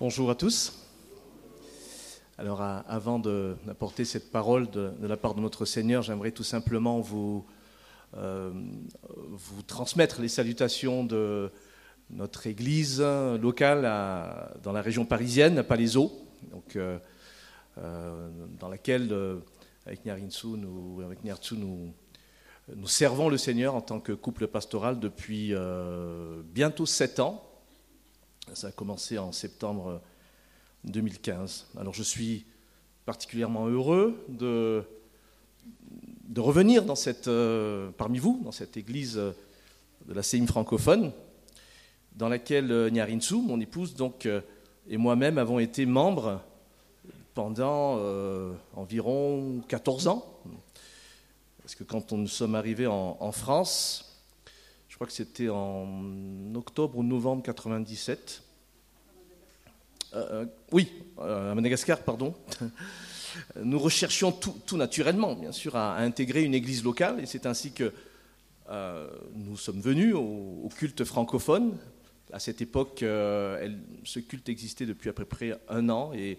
Bonjour à tous. Alors avant d'apporter cette parole de, la part de notre Seigneur, j'aimerais tout simplement vous, euh, transmettre les salutations de notre église locale dans la région parisienne, à Palaiso, euh, euh, dans laquelle, avec Nyarinsu, avec nous servons le Seigneur en tant que couple pastoral depuis bientôt sept ans. Ça a commencé en septembre 2015. Alors je suis particulièrement heureux de, revenir euh, parmi vous, dans cette église de la CEIM francophone, dans laquelle euh, Nyarinsu, mon épouse, donc, euh, et moi-même avons été membres pendant environ 14 ans. Parce que quand nous sommes arrivés en, France, crois que c'était en octobre ou novembre 97. Euh, euh, oui, euh, à Madagascar, pardon. Nous recherchions tout, naturellement, bien sûr, à, intégrer une église locale, et c'est ainsi que nous sommes venus au, culte francophone. À cette époque, ce culte existait depuis à peu près un an, et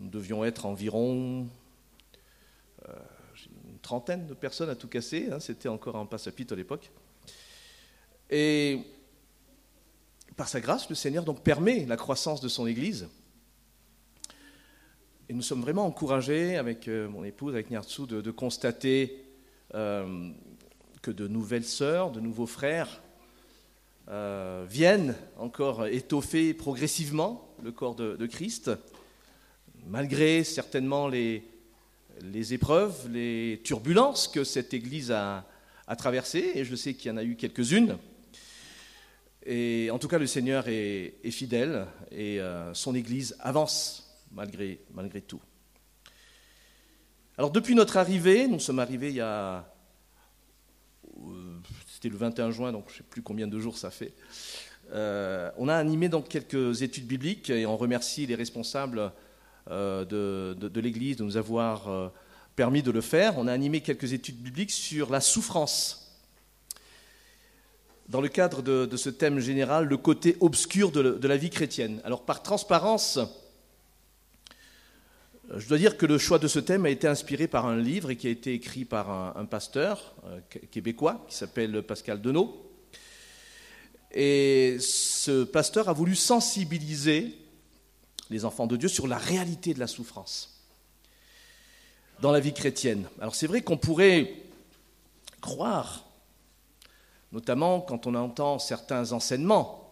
nous devions être environ une trentaine de personnes à tout casser. Hein, c'était encore un passe-à-pite à l'époque. Et par sa grâce, le Seigneur donc permet la croissance de son Église. Et nous sommes vraiment encouragés avec euh, mon épouse, avec Nyartsu, de, constater euh, que de nouvelles sœurs, de nouveaux frères euh, viennent encore étoffer progressivement le corps de, Christ, malgré certainement les, épreuves, les turbulences que cette Église a traversées, et je sais qu'il y en a eu quelques-unes. Et en tout cas, le Seigneur est, fidèle et euh, son Église avance malgré, tout. Alors depuis notre arrivée, nous sommes arrivés il y a... Euh, c'était le 21 juin, donc je ne sais plus combien de jours ça fait. Euh, on a animé donc quelques études bibliques et on remercie les responsables de l'Église de nous avoir permis de le faire. On a animé quelques études bibliques sur la souffrance dans le cadre de, ce thème général, le côté obscur de, la vie chrétienne. Alors par transparence, euh, je dois dire que le choix de ce thème a été inspiré par un livre qui a été écrit par un, pasteur euh, québécois qui s'appelle Pascal Denot. Et ce pasteur a voulu sensibiliser les enfants de Dieu sur la réalité de la souffrance dans la vie chrétienne. Alors c'est vrai qu'on pourrait croire notamment quand on entend certains enseignements,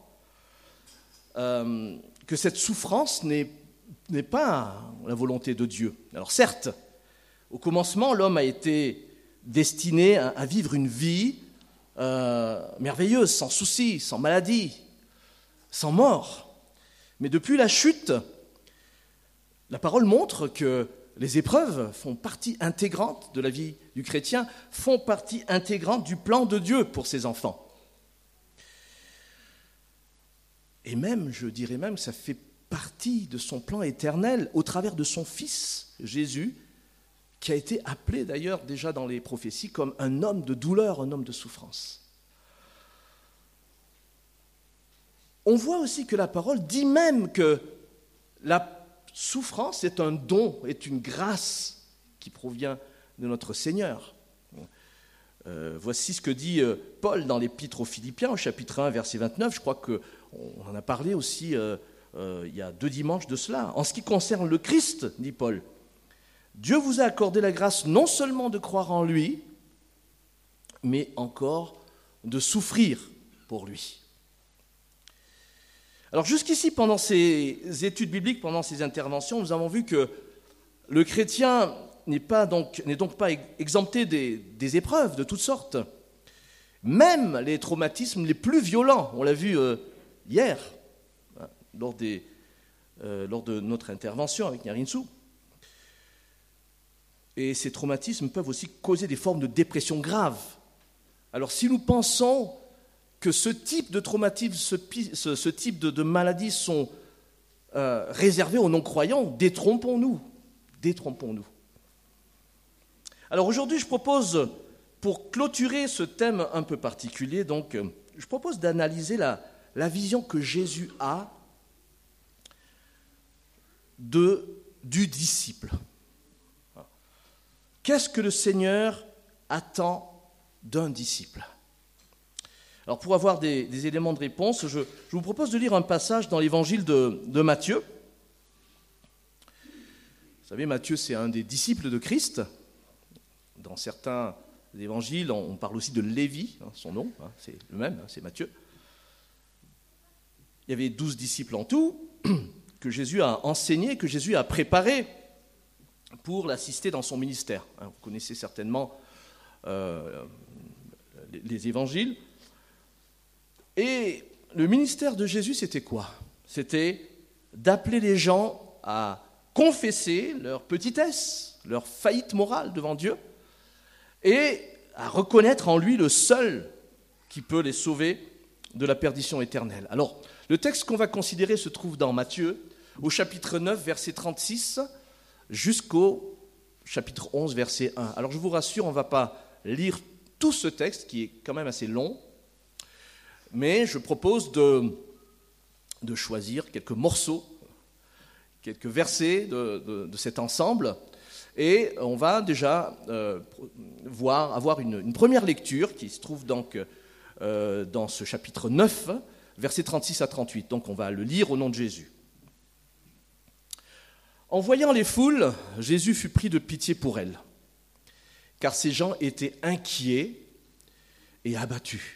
euh, que cette souffrance n'est pas la volonté de Dieu. Alors certes, au commencement, l'homme a été destiné à, vivre une vie euh, merveilleuse, sans soucis, sans maladie, sans mort. Mais depuis la chute, la parole montre que les épreuves font partie intégrante de la vie du chrétien, font partie intégrante du plan de Dieu pour ses enfants. Et même, je dirais même, ça fait partie de son plan éternel au travers de son Fils, Jésus, qui a été appelé d'ailleurs déjà dans les prophéties comme un homme de douleur, un homme de souffrance. On voit aussi que la parole dit même que la souffrance est un don, est une grâce qui provient de notre Seigneur. Euh, voici ce que dit euh, Paul dans l'Épître aux Philippiens, au chapitre 1, verset 29. Je crois qu'on en a parlé aussi euh, il y a deux dimanches de cela. En ce qui concerne le Christ, dit Paul, Dieu vous a accordé la grâce non seulement de croire en lui, mais encore de souffrir pour lui. Alors jusqu'ici, pendant ces études bibliques, pendant ces interventions, nous avons vu que le chrétien n'est donc, pas exempté des, épreuves de toutes sortes, même les traumatismes les plus violents. On l'a vu euh, hier, hein, lors, euh, lors, de notre intervention avec Nyarinsu. Et ces traumatismes peuvent aussi causer des formes de dépression grave. Alors si nous pensons que ce type de traumatisme, ce, type de, maladie sont euh, réservés aux non-croyants, détrompons-nous. Détrompons-nous. Alors aujourd'hui, je propose, pour clôturer ce thème un peu particulier, donc, je propose d'analyser la, la vision que Jésus a de, du disciple. Qu'est-ce que le Seigneur attend d'un disciple? Alors pour avoir des, éléments de réponse, je, vous propose de lire un passage dans l'évangile de, Matthieu. Vous savez, Matthieu, c'est un des disciples de Christ. Dans certains évangiles, on parle aussi de Lévi, hein, son nom, hein, c'est le même, hein, c'est Matthieu. Il y avait douze disciples en tout que Jésus a enseigné, que Jésus a préparé pour l'assister dans son ministère. Vous connaissez certainement euh, les évangiles. Et le ministère de Jésus, c'était quoi? C'était d'appeler les gens à confesser leur petitesse, leur faillite morale devant Dieu, et à reconnaître en lui le seul qui peut les sauver de la perdition éternelle. Alors, le texte qu'on va considérer se trouve dans Matthieu, au chapitre 9, verset 36, jusqu'au chapitre 11, verset 1. Alors, je vous rassure, on ne va pas lire tout ce texte, qui est quand même assez long, mais je propose de, choisir quelques morceaux, quelques versets de, cet ensemble, et on va déjà euh, voir, avoir une, une, première lecture qui se trouve donc euh, dans ce chapitre 9, versets 36 à 38. Donc on va le lire au nom de Jésus. En voyant les foules, Jésus fut pris de pitié pour elles, car ces gens étaient inquiets et abattus,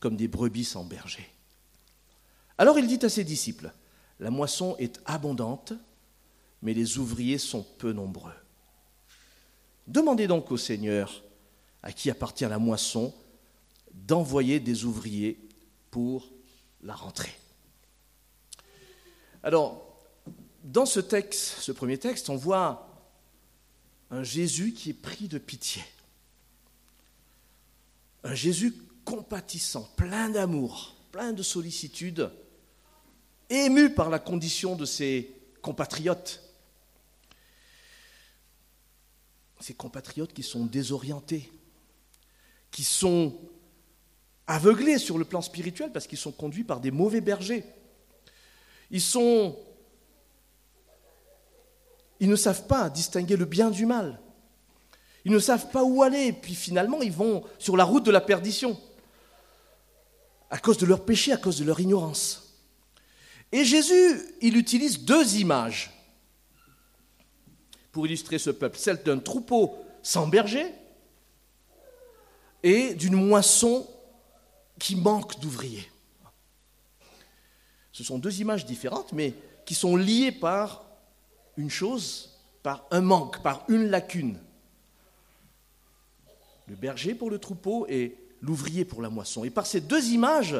comme des brebis sans berger. Alors il dit à ses disciples, La moisson est abondante, mais les ouvriers sont peu nombreux. Demandez donc au Seigneur, à qui appartient la moisson, d'envoyer des ouvriers pour la rentrée. Alors, dans ce texte, ce premier texte, on voit un Jésus qui est pris de pitié. Un Jésus compatissant, plein d'amour, plein de sollicitude, ému par la condition de ses compatriotes. Ces compatriotes qui sont désorientés, qui sont aveuglés sur le plan spirituel parce qu'ils sont conduits par des mauvais bergers. Ils sont ils ne savent pas distinguer le bien du mal. Ils ne savent pas où aller, puis finalement ils vont sur la route de la perdition, à cause de leur péché, à cause de leur ignorance. Et Jésus, il utilise deux images pour illustrer ce peuple, celle d'un troupeau sans berger et d'une moisson qui manque d'ouvriers. Ce sont deux images différentes, mais qui sont liées par une chose, par un manque, par une lacune. Le berger pour le troupeau et l'ouvrier pour la moisson. Et par ces deux images,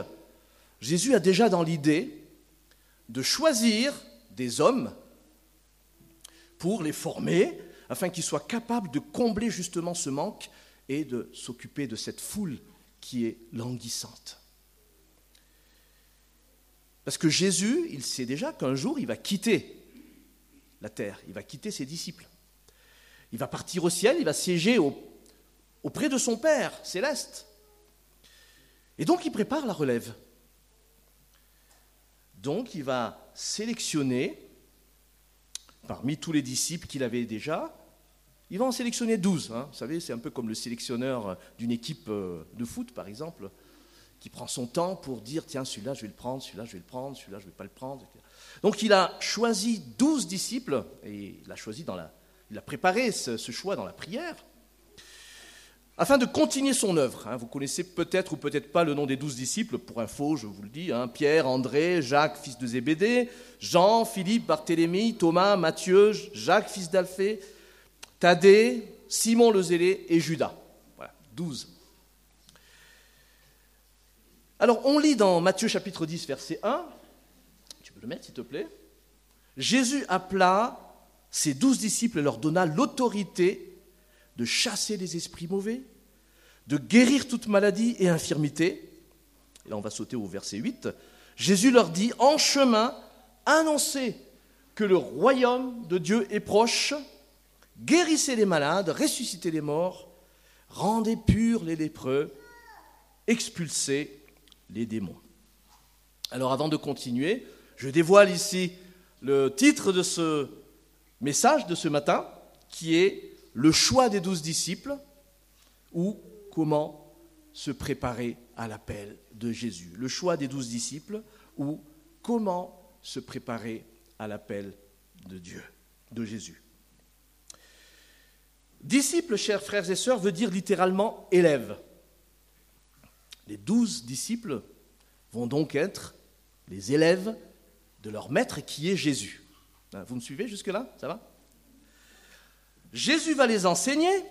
Jésus a déjà dans l'idée de choisir des hommes pour les former, afin qu'ils soient capables de combler justement ce manque et de s'occuper de cette foule qui est languissante. Parce que Jésus, il sait déjà qu'un jour, il va quitter la terre, il va quitter ses disciples. Il va partir au ciel, il va siéger auprès de son Père céleste. Et donc il prépare la relève. Donc il va sélectionner, parmi tous les disciples qu'il avait déjà, il va en sélectionner 12. Hein. Vous savez, c'est un peu comme le sélectionneur d'une équipe euh, de foot, par exemple, qui prend son temps pour dire, tiens, celui-là, je vais le prendre, celui-là, je vais le prendre, celui-là, je ne vais pas le prendre. Donc il a choisi 12 disciples, et il a, choisi dans la, il a préparé ce, choix dans la prière, afin de continuer son œuvre. Hein. Vous connaissez peut-être ou peut-être pas le nom des douze disciples, pour info, je vous le dis, hein. Pierre, André, Jacques, fils de Zébédée, Jean, Philippe, Barthélemy, Thomas, Matthieu, Jacques, fils d'Alphée, Thaddée, Simon le Zélé et Judas. Voilà, douze. Alors on lit dans Matthieu chapitre 10, verset 1, tu peux le mettre s'il te plaît, Jésus appela ses douze disciples et leur donna l'autorité de chasser les esprits mauvais, de guérir toute maladie et infirmité. Et là on va sauter au verset 8. Jésus leur dit, en chemin, annoncez que le royaume de Dieu est proche guérissez les malades, ressuscitez les morts, rendez purs les lépreux, expulsez les démons. Alors avant de continuer, je dévoile ici le titre de ce message de ce matin, qui est le choix des douze disciples ou comment se préparer à l'appel de Jésus. Le choix des douze disciples ou comment se préparer à l'appel de Dieu, de Jésus. Disciple, chers frères et sœurs, veut dire littéralement élève. Les douze disciples vont donc être les élèves de leur maître qui est Jésus. Hein, vous me suivez jusque-là? Ça va? Jésus va les enseigner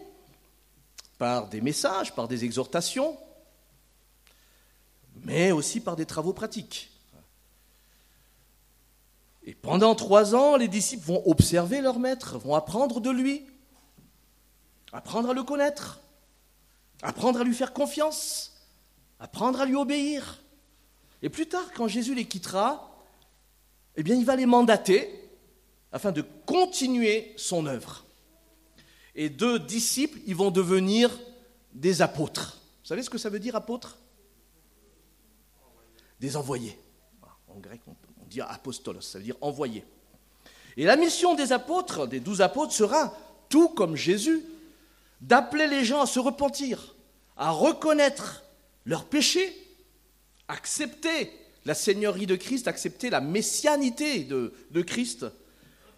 par des messages, par des exhortations, mais aussi par des travaux pratiques. Et pendant trois ans, les disciples vont observer leur maître, vont apprendre de lui, apprendre à le connaître, apprendre à lui faire confiance, apprendre à lui obéir. Et plus tard, quand Jésus les quittera, eh bien, il va les mandater afin de continuer son œuvre. Et deux disciples, ils vont devenir des apôtres. Vous savez ce que ça veut dire apôtre Des envoyés. En grec, on dit apostolos, ça veut dire envoyé. Et la mission des apôtres, des douze apôtres, sera, tout comme Jésus, d'appeler les gens à se repentir, à reconnaître leurs péchés, accepter la seigneurie de Christ, accepter la messianité de Christ,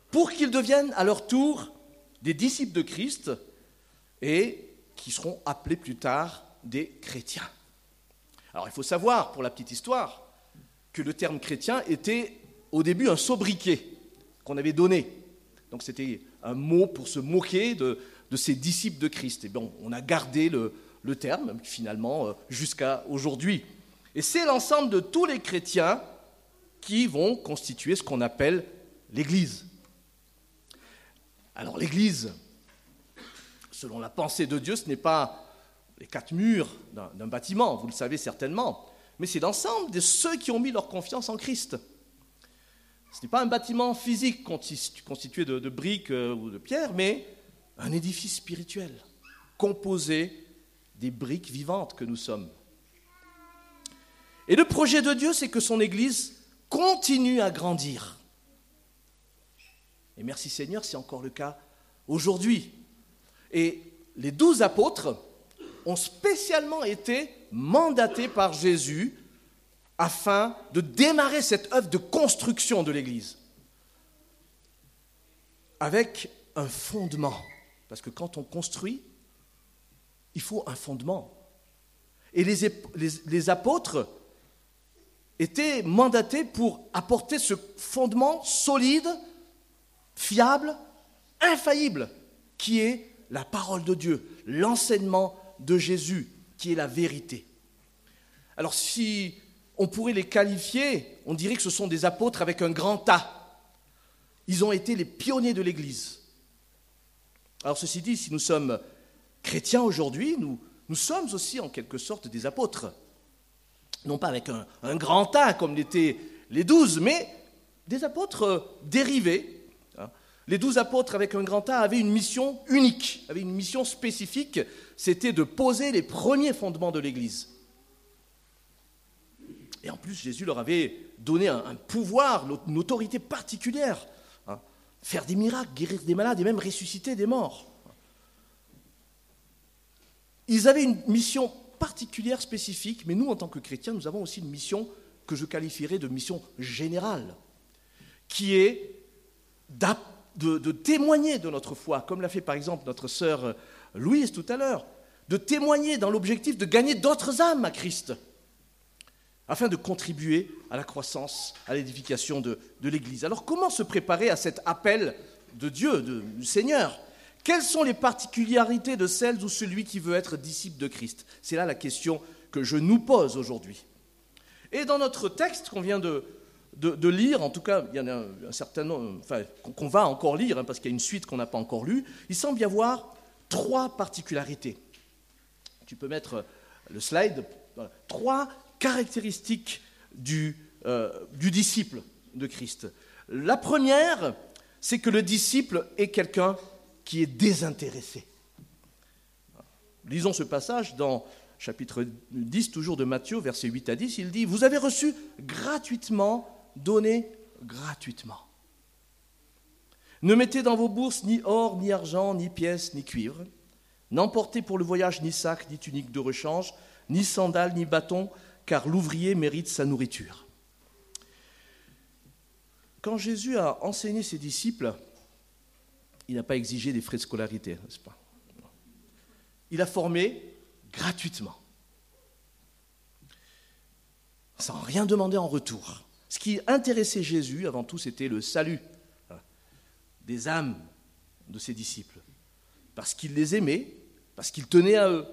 pour qu'ils deviennent à leur tour des disciples de Christ et qui seront appelés plus tard des chrétiens. Alors il faut savoir, pour la petite histoire, que le terme chrétien était au début un sobriquet qu'on avait donné. Donc c'était un mot pour se moquer de, ces disciples de Christ. Et bon, on a gardé le, le terme finalement euh, jusqu'à aujourd'hui. Et c'est l'ensemble de tous les chrétiens qui vont constituer ce qu'on appelle l'Église. Alors l'Église, selon la pensée de Dieu, ce n'est pas les quatre murs d'un bâtiment, vous le savez certainement, mais c'est l'ensemble de ceux qui ont mis leur confiance en Christ. Ce n'est pas un bâtiment physique constitué de, briques euh, ou de pierres, mais un édifice spirituel composé des briques vivantes que nous sommes. Et le projet de Dieu, c'est que son Église continue à grandir. Et merci Seigneur, c'est encore le cas aujourd'hui. Et les douze apôtres ont spécialement été mandatés par Jésus afin de démarrer cette œuvre de construction de l'Église avec un fondement. Parce que quand on construit, il faut un fondement. Et les, apôtres étaient mandatés pour apporter ce fondement solide, fiable, infaillible, qui est la parole de Dieu, l'enseignement de Jésus, qui est la vérité. Alors si on pourrait les qualifier, on dirait que ce sont des apôtres avec un grand A. Ils ont été les pionniers de l'Église. Alors ceci dit, si nous sommes chrétiens aujourd'hui, nous, sommes aussi en quelque sorte des apôtres. Non pas avec un, grand A comme l'étaient les douze, mais des apôtres dérivés. Les douze apôtres avec un grand A avaient une mission unique, avaient une mission spécifique, c'était de poser les premiers fondements de l'Église. Et en plus, Jésus leur avait donné un, pouvoir, une autorité particulière. Hein. Faire des miracles, guérir des malades et même ressusciter des morts. Ils avaient une mission particulière, spécifique, mais nous, en tant que chrétiens, nous avons aussi une mission que je qualifierais de mission générale, qui est de, témoigner de notre foi, comme l'a fait par exemple notre sœur Louise tout à l'heure, de témoigner dans l'objectif de gagner d'autres âmes à Christ, afin de contribuer à la croissance, à l'édification de, de l'Église. Alors comment se préparer à cet appel de Dieu, de, du Seigneur? Quelles sont les particularités de celles ou celui qui veut être disciple de Christ? C'est là la question que je nous pose aujourd'hui. Et dans notre texte qu'on vient de, de, lire, en tout cas, il y en a un, certain nombre, enfin, qu'on va encore lire, hein, parce qu'il y a une suite qu'on n'a pas encore lue, il semble y avoir trois particularités. Tu peux mettre le slide. Trois caractéristiques du, euh, du disciple de Christ. La première, c'est que le disciple est quelqu'un qui est désintéressé. Lisons ce passage dans chapitre 10, toujours de Matthieu, versets 8 à 10. Il dit, Vous avez reçu gratuitement, donné gratuitement. Ne mettez dans vos bourses ni or, ni argent, ni pièces, ni cuivre. N'emportez pour le voyage ni sac, ni tunique de rechange, ni sandales, ni bâton, car l'ouvrier mérite sa nourriture. Quand Jésus a enseigné ses disciples, il n'a pas exigé des frais de scolarité, n'est-ce pas? Il a formé gratuitement, sans rien demander en retour. Ce qui intéressait Jésus, avant tout, c'était le salut des âmes de ses disciples, parce qu'il les aimait, parce qu'il tenait à eux.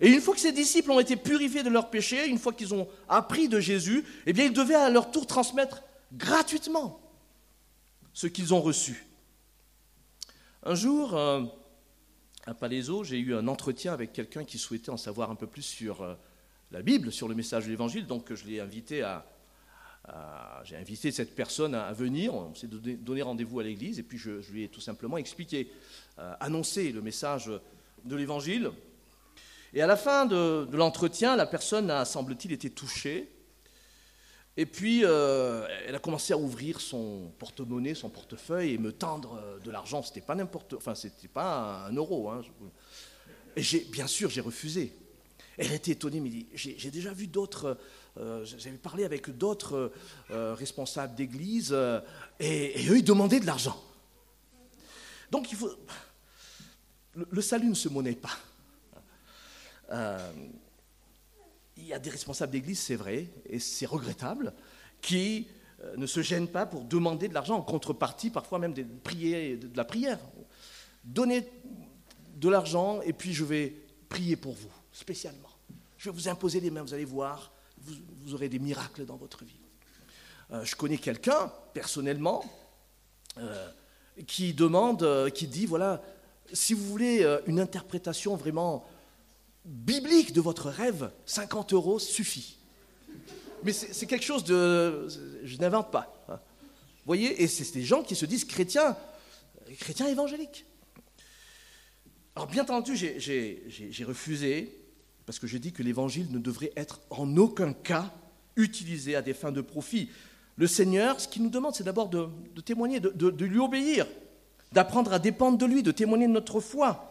Et une fois que ses disciples ont été purifiés de leurs péchés, une fois qu'ils ont appris de Jésus, eh bien, ils devaient à leur tour transmettre gratuitement ce qu'ils ont reçu. Un jour, euh, à Palaiso, j'ai eu un entretien avec quelqu'un qui souhaitait en savoir un peu plus sur euh, la Bible, sur le message de l'Évangile, donc je l'ai invité à, j'ai invité cette personne à, venir, on s'est donné, rendez-vous à l'église, et puis je, lui ai tout simplement expliqué, euh, annoncé le message de l'Évangile. Et à la fin de, l'entretien, la personne a, semble-t-il, été touchée. Et puis, euh, elle a commencé à ouvrir son porte-monnaie, son portefeuille, et me tendre euh, de l'argent. C'était pas n'importe, enfin, c'était pas un euro. Hein. Bien sûr, j'ai refusé. Elle était étonnée, mais dit, j'ai déjà vu d'autres euh, j'avais parlé avec d'autres euh, responsables d'église euh, et, eux, ils demandaient de l'argent. Donc. Le, salut ne se monnaie pas. il y a des responsables d'église, c'est vrai, et c'est regrettable, qui ne se gênent pas pour demander de l'argent en contrepartie, parfois même de, prier, de la prière. Donnez de l'argent et puis je vais prier pour vous, spécialement. Je vais vous imposer les mains, vous allez voir, vous, aurez des miracles dans votre vie. Euh, je connais quelqu'un, personnellement, euh, qui demande, euh, qui dit, voilà, si vous voulez une interprétation vraiment biblique de votre rêve, 50 euros suffit. Mais c'est quelque chose de... Je n'invente pas. Hein. Vous voyez Et c'est des gens qui se disent chrétiens, chrétiens évangéliques. Alors bien entendu, j'ai refusé parce que je dis que l'évangile ne devrait être en aucun cas utilisé à des fins de profit. Le Seigneur, ce qu'il nous demande, c'est d'abord de, témoigner, de, lui obéir, d'apprendre à dépendre de lui, de témoigner de notre foi.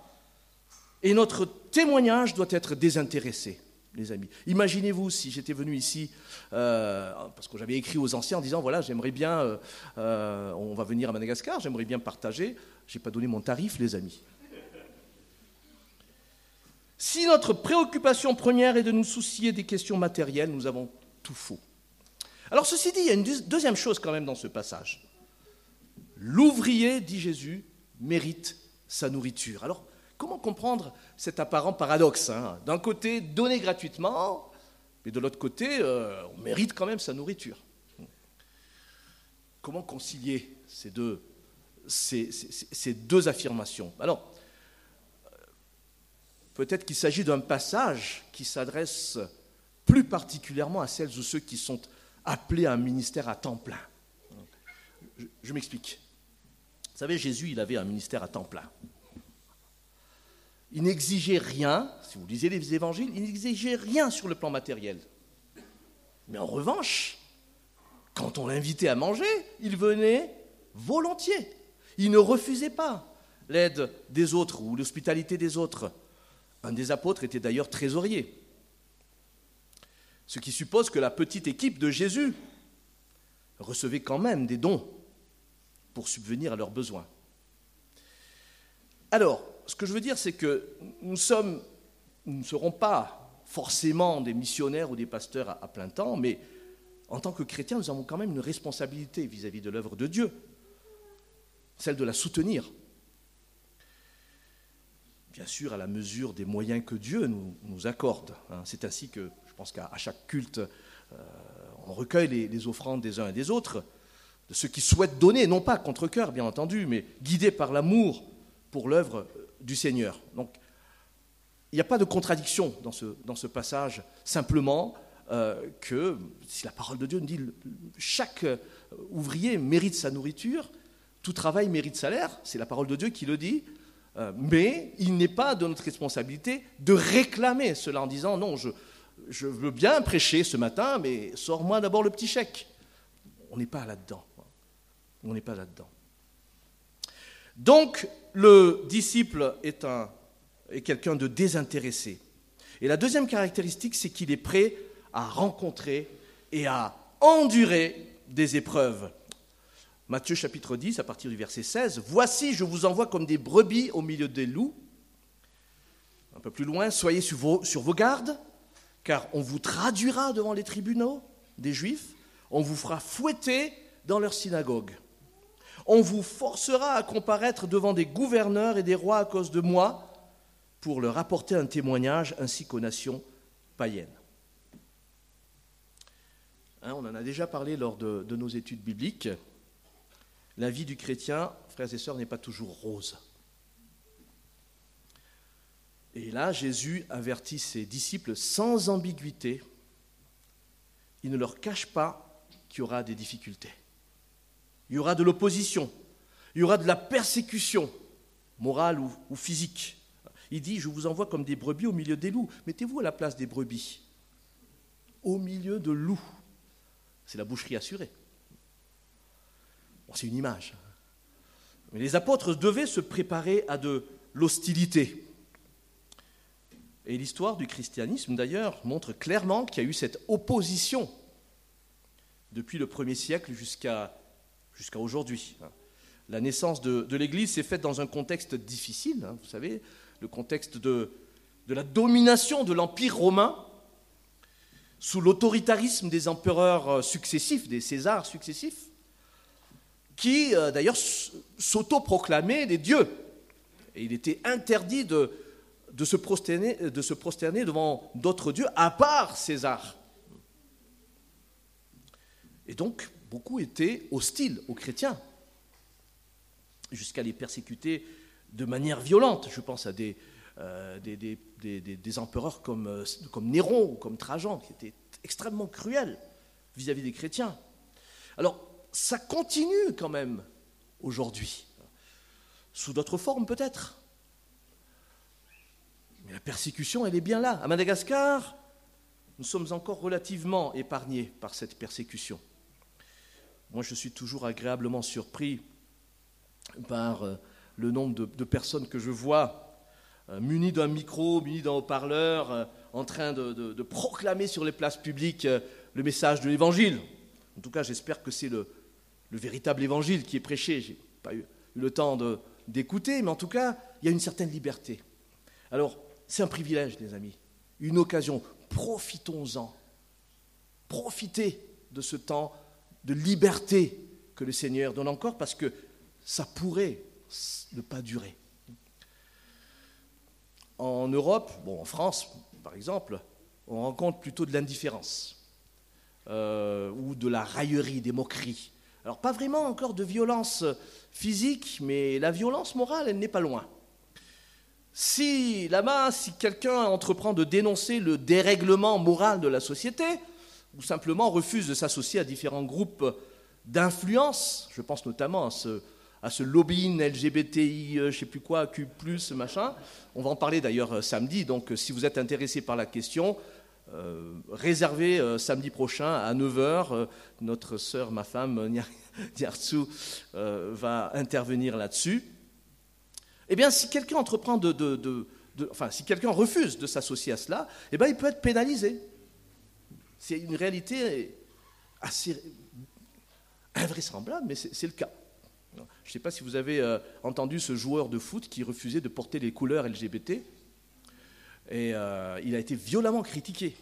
Et notre témoignage doit être désintéressé, les amis. Imaginez-vous si j'étais venu ici, euh, parce que j'avais écrit aux anciens en disant, voilà, j'aimerais bien, euh, euh, on va venir à Madagascar, j'aimerais bien partager. Je n'ai pas donné mon tarif, les amis. Si notre préoccupation première est de nous soucier des questions matérielles, nous avons tout faux. Alors ceci dit, il y a une deuxième chose quand même dans ce passage. L'ouvrier, dit Jésus, mérite sa nourriture. Alors comment comprendre cet apparent paradoxe hein? D'un côté, donner gratuitement, mais de l'autre côté, euh, on mérite quand même sa nourriture. Comment concilier ces deux, ces, ces deux affirmations? Alors, Peut-être qu'il s'agit d'un passage qui s'adresse plus particulièrement à celles ou ceux qui sont appelés à un ministère à temps plein. Je, m'explique. Vous savez, Jésus, il avait un ministère à temps plein. Il n'exigeait rien, si vous lisez les évangiles, il n'exigeait rien sur le plan matériel. Mais en revanche, quand on l'invitait à manger, il venait volontiers. Il ne refusait pas l'aide des autres ou l'hospitalité des autres. Un des apôtres était d'ailleurs trésorier. Ce qui suppose que la petite équipe de Jésus recevait quand même des dons pour subvenir à leurs besoins. Alors, ce que je veux dire, c'est que nous, ne serons pas forcément des missionnaires ou des pasteurs à, plein temps, mais en tant que chrétiens, nous avons quand même une responsabilité vis à -vis de l'œuvre de Dieu, celle de la soutenir bien sûr à la mesure des moyens que Dieu nous, accorde. Hein. C'est ainsi que je pense qu'à chaque culte, euh, on recueille les, offrandes des uns et des autres, de ceux qui souhaitent donner, non pas contre cœur bien entendu, mais guidés par l'amour pour l'œuvre du Seigneur. Donc il n'y a pas de contradiction dans ce, passage, simplement euh, que si la parole de Dieu nous dit chaque euh, ouvrier mérite sa nourriture, tout travail mérite salaire, c'est la parole de Dieu qui le dit, euh, mais il n'est pas de notre responsabilité de réclamer cela en disant non, je, veux bien prêcher ce matin, mais sors-moi d'abord le petit chèque. On n'est pas là-dedans. Donc, le disciple est, est quelqu'un de désintéressé. Et la deuxième caractéristique, c'est qu'il est prêt à rencontrer et à endurer des épreuves. Matthieu chapitre 10, à partir du verset 16, Voici, je vous envoie comme des brebis au milieu des loups. Un peu plus loin, soyez sur vos, gardes, car on vous traduira devant les tribunaux des Juifs, on vous fera fouetter dans leurs synagogues. On vous forcera à comparaître devant des gouverneurs et des rois à cause de moi pour leur apporter un témoignage ainsi qu'aux nations païennes. Hein, on en a déjà parlé lors de nos études bibliques. La vie du chrétien, frères et sœurs, n'est pas toujours rose. Et là, Jésus avertit ses disciples sans ambiguïté. Il ne leur cache pas qu'il y aura des difficultés. Il y aura de l'opposition. Il y aura de la persécution, morale ou, physique. Il dit, je vous envoie comme des brebis au milieu des loups. Mettez-vous à la place des brebis. Au milieu de loups. C'est la boucherie assurée. C'est une image. Mais les apôtres devaient se préparer à de l'hostilité. Et l'histoire du christianisme, d'ailleurs, montre clairement qu'il y a eu cette opposition depuis le premier siècle jusqu'à aujourd'hui. La naissance de, l'Église s'est faite dans un contexte difficile, hein, vous savez, le contexte de, de la domination de l'Empire romain, sous l'autoritarisme des empereurs euh, successifs, des Césars successifs, qui euh, d'ailleurs s'autoproclamaient des dieux. Et il était interdit de, se, prosterner, devant d'autres dieux, à part César. Et donc, beaucoup étaient hostiles aux chrétiens, jusqu'à les persécuter de manière violente. Je pense à des, euh, empereurs comme, euh, comme Néron ou comme Trajan, qui étaient extrêmement cruels vis-à-vis des chrétiens. Alors, ça continue quand même aujourd'hui, sous d'autres formes peut-être. Mais la persécution, elle est bien là. À Madagascar, nous sommes encore relativement épargnés par cette persécution. Moi, je suis toujours agréablement surpris par euh, le nombre de, personnes que je vois euh, munies d'un micro, munies d'un haut-parleur, euh, en train de, proclamer sur les places publiques le message de l'Évangile. En tout cas, j'espère que c'est le, véritable Évangile qui est prêché. Je n'ai pas eu, le temps d'écouter, mais en tout cas, il y a une certaine liberté. Alors, c'est un privilège, les amis, une occasion. Profitons-en. Profitez de ce temps de liberté que le Seigneur donne encore parce que ça pourrait ne pas durer. En Europe, bon, en France par exemple, on rencontre plutôt de l'indifférence euh, ou de la raillerie, des moqueries. Alors pas vraiment encore de violence physique, mais la violence morale, elle n'est pas loin. Si là-bas, si quelqu'un entreprend de dénoncer le dérèglement moral de la société, ou simplement refuse de s'associer à différents groupes d'influence. Je pense notamment à ce, lobbying LGBTI, euh, je ne sais plus quoi, Q, machin. On va en parler d'ailleurs euh, samedi, donc euh, si vous êtes intéressé par la question, réservez samedi prochain à 9h. notre sœur, ma femme, Nyartsu, va intervenir là-dessus. Eh bien, si quelqu'un entreprend de, de, Enfin, si quelqu'un refuse de s'associer à cela, eh bien, il peut être pénalisé. C'est une réalité assez invraisemblable, mais c'est le cas. Je ne sais pas si vous avez euh, entendu ce joueur de foot qui refusait de porter les couleurs LGBT. Et euh, il a été violemment critiqué.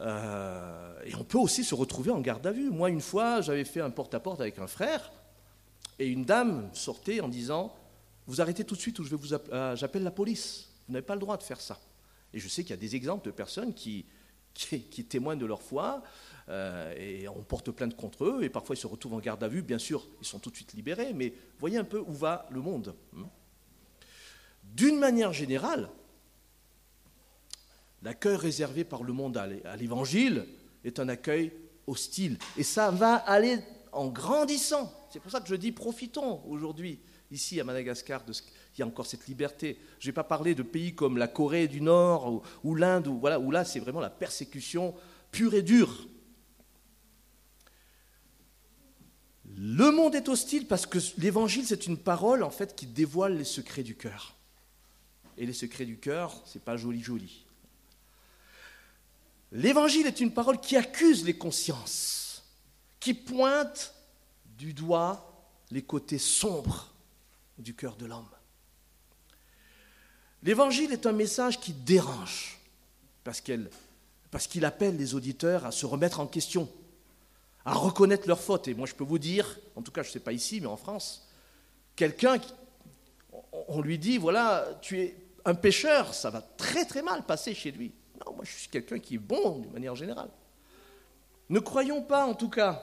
Euh, et on peut aussi se retrouver en garde à vue. Moi, une fois, j'avais fait un porte-à-porte avec un frère, et une dame sortait en disant Vous arrêtez tout de suite ou vous j'appelle la police. Vous n'avez pas le droit de faire ça. Et je sais qu'il y a des exemples de personnes qui, qui, témoignent de leur foi, euh, et on porte plainte contre eux, et parfois ils se retrouvent en garde à vue. Bien sûr, ils sont tout de suite libérés, mais voyez un peu où va le monde. D'une manière générale, l'accueil réservé par le monde à l'évangile est un accueil hostile. Et ça va aller en grandissant. C'est pour ça que je dis profitons aujourd'hui, ici à Madagascar, de ce il y a encore cette liberté. Je ne vais pas parler de pays comme la Corée du Nord ou, l'Inde, où, là c'est vraiment la persécution pure et dure. Le monde est hostile parce que l'évangile, c'est une parole en fait qui dévoile les secrets du cœur. Et les secrets du cœur, c'est pas joli joli. L'évangile est une parole qui accuse les consciences, qui pointe du doigt les côtés sombres du cœur de l'homme. L'évangile est un message qui dérange parce qu'il appelle les auditeurs à se remettre en question, à reconnaître leurs fautes. Et moi, je peux vous dire, en tout cas, je ne sais pas ici, mais en France, quelqu'un, on lui dit, voilà, tu es un pécheur, ça va très très mal passer chez lui. Moi, je suis quelqu'un qui est bon d'une manière générale. Ne croyons pas, en tout cas,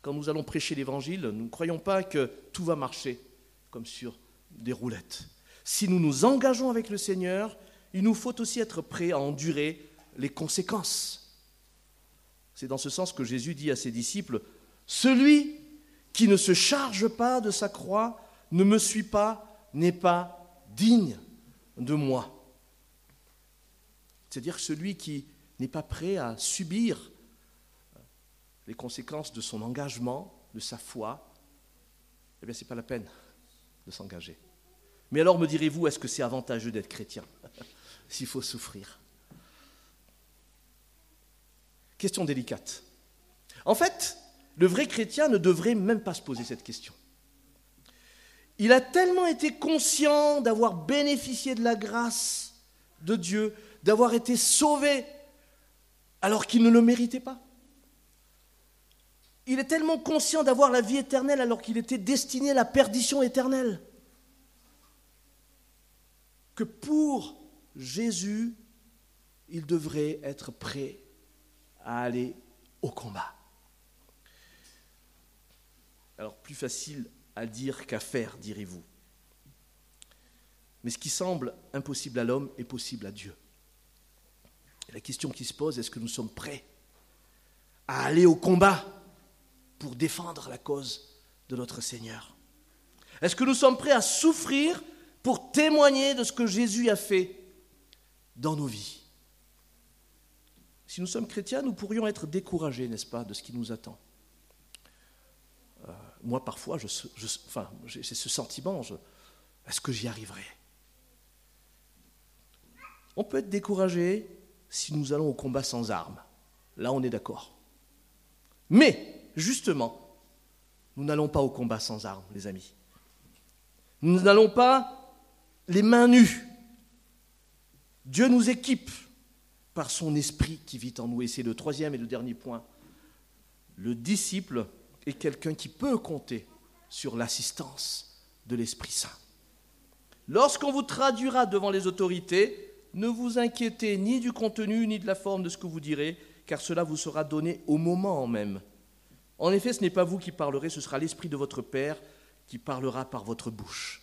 quand nous allons prêcher l'Évangile, nous ne croyons pas que tout va marcher comme sur des roulettes. Si nous nous engageons avec le Seigneur, il nous faut aussi être prêts à endurer les conséquences. C'est dans ce sens que Jésus dit à ses disciples, Celui qui ne se charge pas de sa croix, ne me suit pas, n'est pas digne de moi. C'est-à-dire celui qui n'est pas prêt à subir les conséquences de son engagement, de sa foi, eh bien, ce n'est pas la peine de s'engager. Mais alors, me direz-vous, est-ce que c'est avantageux d'être chrétien s'il faut souffrir? Question délicate. En fait, le vrai chrétien ne devrait même pas se poser cette question. Il a tellement été conscient d'avoir bénéficié de la grâce de Dieu, d'avoir été sauvé alors qu'il ne le méritait pas. Il est tellement conscient d'avoir la vie éternelle alors qu'il était destiné à la perdition éternelle que pour Jésus, il devrait être prêt à aller au combat. Alors plus facile à dire qu'à faire, direz-vous. Mais ce qui semble impossible à l'homme est possible à Dieu. La question qui se pose, est-ce que nous sommes prêts à aller au combat pour défendre la cause de notre Seigneur? Est-ce que nous sommes prêts à souffrir pour témoigner de ce que Jésus a fait dans nos vies? Si nous sommes chrétiens, nous pourrions être découragés, n'est-ce pas, de ce qui nous attend? Euh, moi, parfois, j'ai ce sentiment, est-ce que j'y arriverai? On peut être découragé si nous allons au combat sans armes. Là, on est d'accord. Mais, justement, nous n'allons pas au combat sans armes, les amis. Nous n'allons pas les mains nues. Dieu nous équipe par son esprit qui vit en nous. Et c'est le troisième et le dernier point. Le disciple est quelqu'un qui peut compter sur l'assistance de l'Esprit Saint. Lorsqu'on vous traduira devant les autorités, ne vous inquiétez ni du contenu ni de la forme de ce que vous direz, car cela vous sera donné au moment même. En effet, ce n'est pas vous qui parlerez, ce sera l'Esprit de votre Père qui parlera par votre bouche.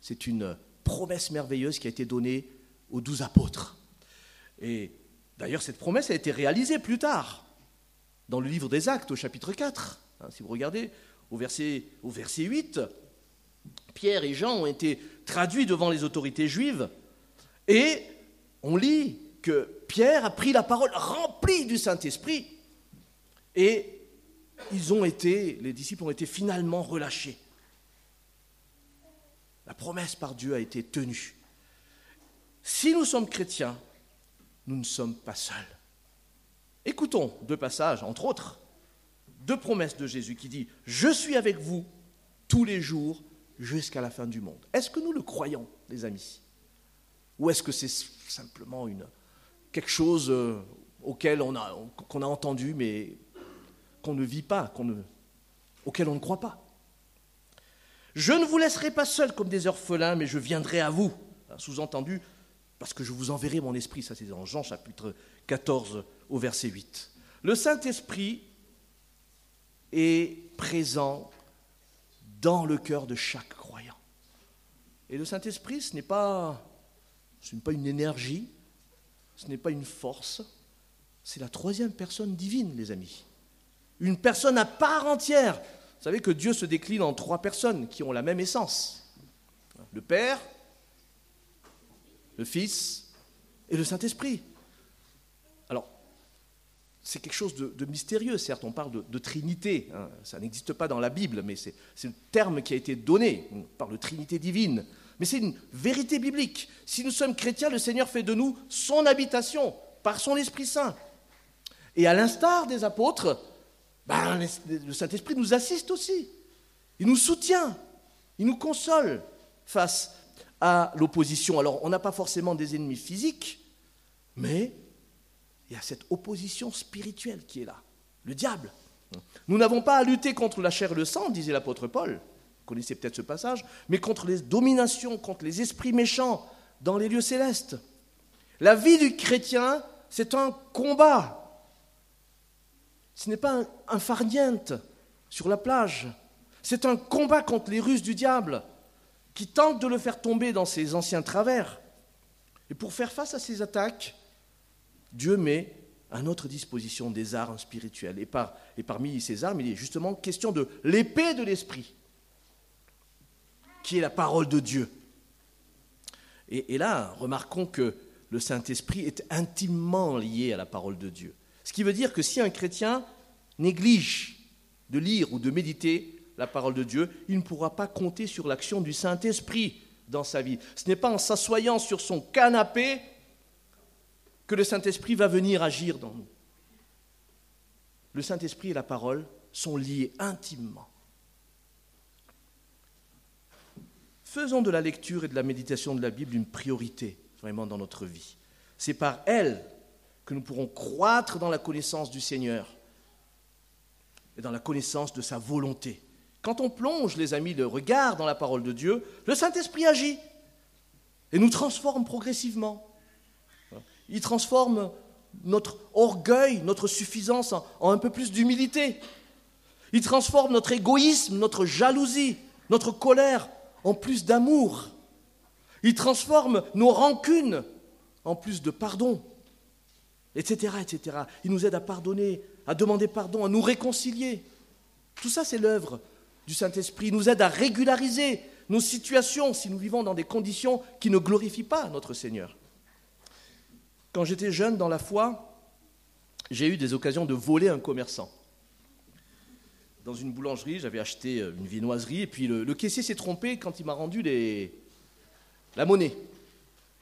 C'est une promesse merveilleuse qui a été donnée aux douze apôtres. Et d'ailleurs, cette promesse a été réalisée plus tard, dans le livre des Actes, au chapitre 4. Hein, si vous regardez au verset, au verset 8, Pierre et Jean ont été traduits devant les autorités juives, et on lit que Pierre a pris la parole remplie du Saint-Esprit, et ils ont été, les disciples ont été finalement relâchés. La promesse par Dieu a été tenue. Si nous sommes chrétiens, nous ne sommes pas seuls. Écoutons deux passages, entre autres, deux promesses de Jésus qui dit, je suis avec vous tous les jours jusqu'à la fin du monde. Est-ce que nous le croyons, les amis? Ou est-ce que c'est simplement une, quelque chose euh, auquel on a, qu'on a entendu mais qu'on ne vit pas, qu'on ne, auquel on ne croit pas? Je ne vous laisserai pas seul comme des orphelins, mais je viendrai à vous. Sous-entendu, parce que je vous enverrai mon esprit. Ça, c'est dans Jean chapitre 14 au verset 8. Le Saint-Esprit est présent dans le cœur de chaque croyant. Et le Saint-Esprit, ce n'est pas, ce n'est pas une énergie, ce n'est pas une force, c'est la troisième personne divine, les amis. Une personne à part entière, vous savez que Dieu se décline en trois personnes qui ont la même essence. Le Père, le Fils et le Saint-Esprit. Alors, c'est quelque chose de, mystérieux, certes, on parle de, Trinité, hein. ça n'existe pas dans la Bible, mais c'est le terme qui a été donné, on parle Trinité divine, mais c'est une vérité biblique. Si nous sommes chrétiens, le Seigneur fait de nous son habitation, par son Esprit Saint. Et à l'instar des apôtres, ben, le Saint-Esprit nous assiste aussi, il nous soutient, il nous console face à l'opposition. Alors, on n'a pas forcément des ennemis physiques, mais il y a cette opposition spirituelle qui est là, le diable. Nous n'avons pas à lutter contre la chair et le sang, disait l'apôtre Paul. Vous connaissez peut-être ce passage, mais contre les dominations, contre les esprits méchants dans les lieux célestes. La vie du chrétien, c'est un combat. Ce n'est pas un, farniente sur la plage. C'est un combat contre les ruses du diable qui tente de le faire tomber dans ses anciens travers. Et pour faire face à ces attaques, Dieu met à notre disposition des armes spirituelles. Et, parmi ces armes, il est justement question de l'épée de l'esprit, qui est la parole de Dieu. Et, là, remarquons que le Saint-Esprit est intimement lié à la parole de Dieu. Ce qui veut dire que si un chrétien néglige de lire ou de méditer la parole de Dieu, il ne pourra pas compter sur l'action du Saint-Esprit dans sa vie. Ce n'est pas en s'assoyant sur son canapé que le Saint-Esprit va venir agir dans nous. Le Saint-Esprit et la parole sont liés intimement. Faisons de la lecture et de la méditation de la Bible une priorité vraiment dans notre vie. C'est par elle que nous pourrons croître dans la connaissance du Seigneur et dans la connaissance de sa volonté. Quand on plonge, les amis, le regard dans la parole de Dieu, le Saint-Esprit agit et nous transforme progressivement. Il transforme notre orgueil, notre suffisance en, un peu plus d'humilité. Il transforme notre égoïsme, notre jalousie, notre colère en plus d'amour. Il transforme nos rancunes en plus de pardon, etc., etc. Il nous aide à pardonner, à demander pardon, à nous réconcilier. Tout ça, c'est l'œuvre du Saint-Esprit. Il nous aide à régulariser nos situations si nous vivons dans des conditions qui ne glorifient pas notre Seigneur. Quand j'étais jeune dans la foi, j'ai eu des occasions de voler un commerçant. Dans une boulangerie, j'avais acheté euh, une viennoiserie et puis le, caissier s'est trompé quand il m'a rendu les, la monnaie.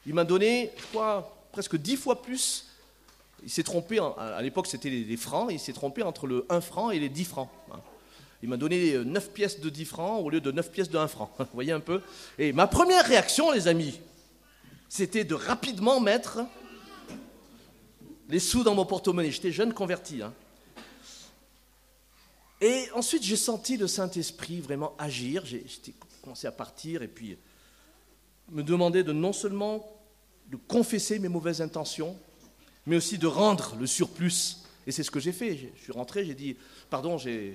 Il m'a donné, je crois, presque dix fois plus. Il s'est trompé, à l'époque c'était les, francs, il s'est trompé entre le 1 franc et les 10 francs. Hein. Il m'a donné 9 euh, pièces de 10 francs au lieu de 9 pièces de 1 franc. Vous voyez un peu Et ma première réaction, les amis, c'était de rapidement mettre les sous dans mon porte-monnaie. J'étais jeune converti. Hein. Et ensuite, j'ai senti le Saint-Esprit vraiment agir. J'ai commencé à partir et puis me demander de non seulement de confesser mes mauvaises intentions, mais aussi de rendre le surplus. Et c'est ce que j'ai fait. Je suis rentré, j'ai dit, pardon, j'ai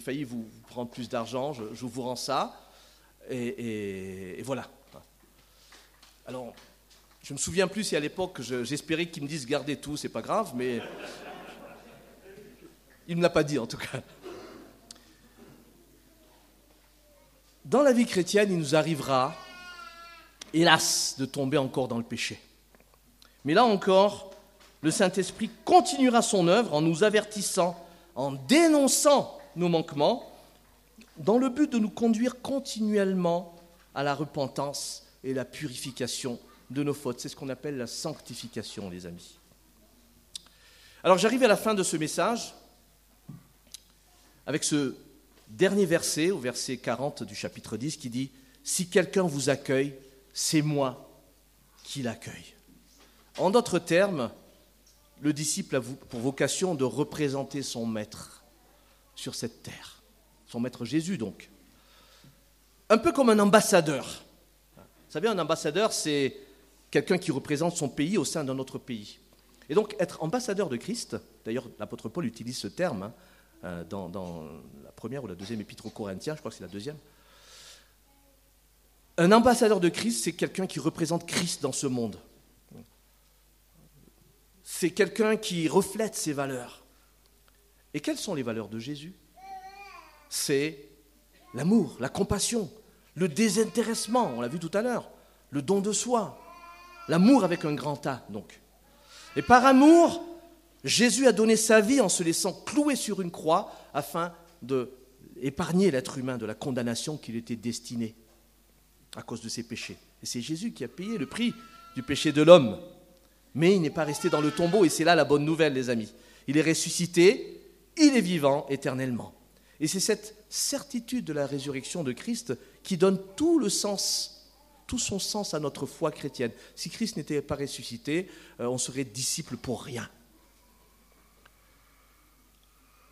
failli vous prendre plus d'argent, je, vous rends ça. et voilà. Alors, je me souviens plus si à l'époque j'espérais qu'il me dise gardez tout, c'est pas grave, mais il ne l'a pas dit en tout cas. Dans la vie chrétienne, il nous arrivera, hélas, de tomber encore dans le péché. Mais là encore, le Saint-Esprit continuera son œuvre en nous avertissant, en dénonçant nos manquements, dans le but de nous conduire continuellement à la repentance et la purification de nos fautes. C'est ce qu'on appelle la sanctification, les amis. Alors j'arrive à la fin de ce message avec ce dernier verset, au verset 40 du chapitre 10, qui dit, Si quelqu'un vous accueille, c'est moi qui l'accueille. En d'autres termes, le disciple a pour vocation de représenter son maître sur cette terre, son maître Jésus donc. Un peu comme un ambassadeur. Vous savez, un ambassadeur, c'est quelqu'un qui représente son pays au sein d'un autre pays. Et donc être ambassadeur de Christ, d'ailleurs l'apôtre Paul utilise ce terme hein, euh, dans, la première ou la deuxième épître aux Corinthiens, je crois que c'est la deuxième. Un ambassadeur de Christ, c'est quelqu'un qui représente Christ dans ce monde. C'est quelqu'un qui reflète ses valeurs. Et quelles sont les valeurs de Jésus? C'est l'amour, la compassion, le désintéressement, on l'a vu tout à l'heure, le don de soi, L'amour avec un grand A, donc. Et par amour, Jésus a donné sa vie en se laissant clouer sur une croix afin de épargner l'être humain de la condamnation qu'il était destiné à cause de ses péchés. Et c'est Jésus qui a payé le prix du péché de l'homme. Mais il n'est pas resté dans le tombeau, et c'est là la bonne nouvelle, les amis. Il est ressuscité, il est vivant éternellement. Et c'est cette certitude de la résurrection de Christ qui donne tout le sens, tout son sens à notre foi chrétienne. Si Christ n'était pas ressuscité, euh, on serait disciple pour rien.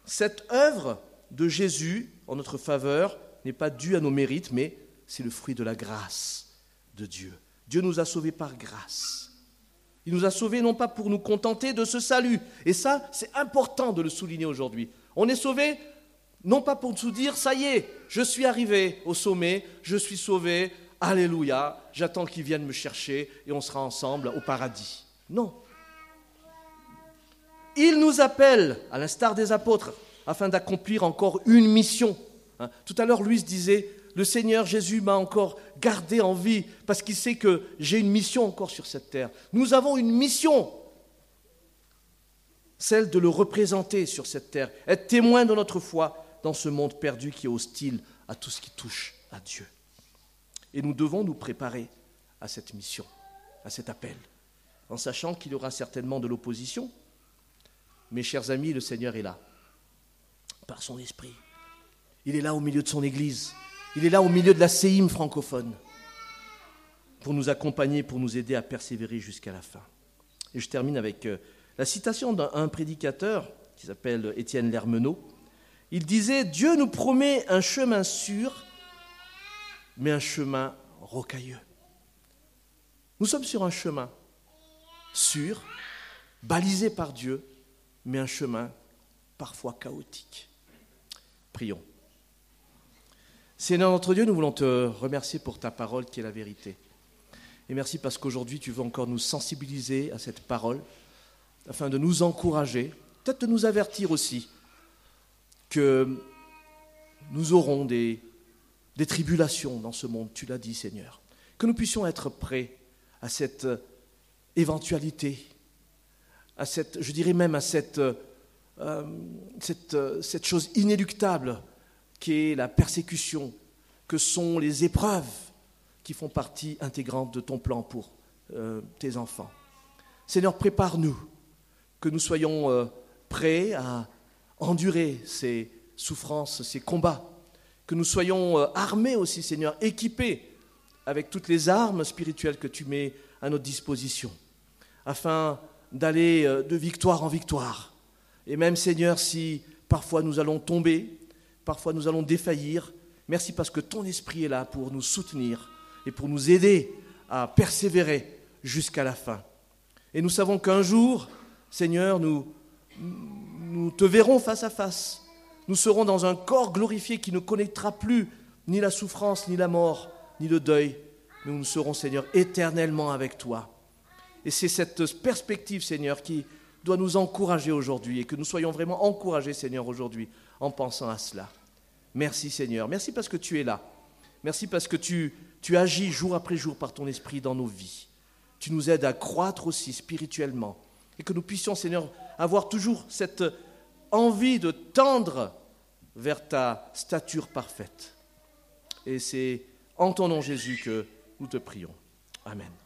Cette œuvre de Jésus en notre faveur n'est pas due à nos mérites, mais c'est le fruit de la grâce de Dieu. Dieu nous a sauvés par grâce. Il nous a sauvés non pas pour nous contenter de ce salut. Et ça, c'est important de le souligner aujourd'hui. On est sauvés non pas pour nous dire, ça y est, je suis arrivé au sommet, je suis sauvé, alléluia, j'attends qu'ils viennent me chercher et on sera ensemble au paradis. Non. Il nous appelle, à l'instar des apôtres, afin d'accomplir encore une mission. Hein. Tout à l'heure, Louis disait, le Seigneur Jésus m'a encore gardé en vie parce qu'il sait que j'ai une mission encore sur cette terre. Nous avons une mission, celle de le représenter sur cette terre, être témoin de notre foi dans ce monde perdu qui est hostile à tout ce qui touche à Dieu. Et nous devons nous préparer à cette mission, à cet appel, en sachant qu'il y aura certainement de l'opposition. Mes chers amis, le Seigneur est là, par son esprit. Il est là au milieu de son Église. Il est là au milieu de la séime francophone pour nous accompagner, pour nous aider à persévérer jusqu'à la fin. Et je termine avec euh, la citation d'un prédicateur qui s'appelle Étienne Lermenot. Il disait Dieu nous promet un chemin sûr, mais un chemin rocailleux. Nous sommes sur un chemin sûr, balisé par Dieu, mais un chemin parfois chaotique. Prions. Seigneur notre Dieu, nous voulons te remercier pour ta parole qui est la vérité. Et merci parce qu'aujourd'hui tu veux encore nous sensibiliser à cette parole, afin de nous encourager, peut-être de nous avertir aussi que nous aurons des, des tribulations dans ce monde, tu l'as dit Seigneur. Que nous puissions être prêts à cette éventualité, à cette, je dirais même à cette, euh, cette, cette chose inéluctable qu'est la persécution, que sont les épreuves qui font partie intégrante de ton plan pour euh, tes enfants. Seigneur, prépare-nous, que nous soyons euh, prêts à endurer ces souffrances, ces combats, que nous soyons euh, armés aussi, Seigneur, équipés avec toutes les armes spirituelles que tu mets à notre disposition, afin d'aller de victoire en victoire. Et même, Seigneur, si parfois nous allons tomber, Parfois nous allons défaillir. Merci parce que ton esprit est là pour nous soutenir et pour nous aider à persévérer jusqu'à la fin. Et nous savons qu'un jour, Seigneur, nous, nous te verrons face à face. Nous serons dans un corps glorifié qui ne connaîtra plus ni la souffrance, ni la mort, ni le deuil. Mais nous serons, Seigneur, éternellement avec toi. Et c'est cette perspective, Seigneur, qui doit nous encourager aujourd'hui et que nous soyons vraiment encouragés, Seigneur, aujourd'hui en pensant à cela. Merci Seigneur. Merci parce que tu es là. Merci parce que tu, agis jour après jour par ton esprit dans nos vies. Tu nous aides à croître aussi spirituellement. Et que nous puissions, Seigneur, avoir toujours cette envie de tendre vers ta stature parfaite. Et c'est en ton nom Jésus que nous te prions. Amen.